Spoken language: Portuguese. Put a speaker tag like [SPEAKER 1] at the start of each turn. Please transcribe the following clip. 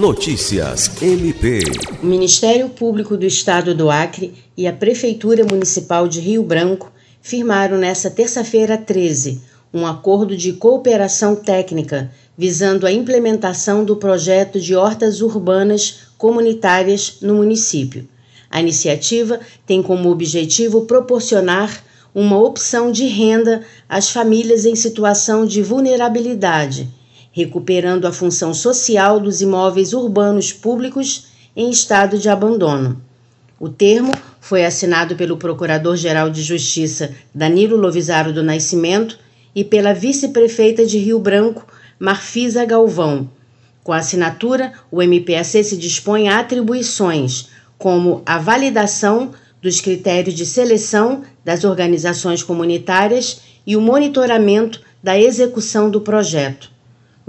[SPEAKER 1] Notícias MP.
[SPEAKER 2] O Ministério Público do Estado do Acre e a Prefeitura Municipal de Rio Branco firmaram nesta terça-feira 13 um acordo de cooperação técnica visando a implementação do projeto de hortas urbanas comunitárias no município. A iniciativa tem como objetivo proporcionar uma opção de renda às famílias em situação de vulnerabilidade, recuperando a função social dos imóveis urbanos públicos em estado de abandono. O termo foi assinado pelo Procurador-Geral de Justiça Danilo Lovisaro do Nascimento e pela vice-prefeita de Rio Branco, Marfisa Galvão. Com a assinatura, o MPAC se dispõe a atribuições, como a validação dos critérios de seleção das organizações comunitárias e o monitoramento da execução do projeto.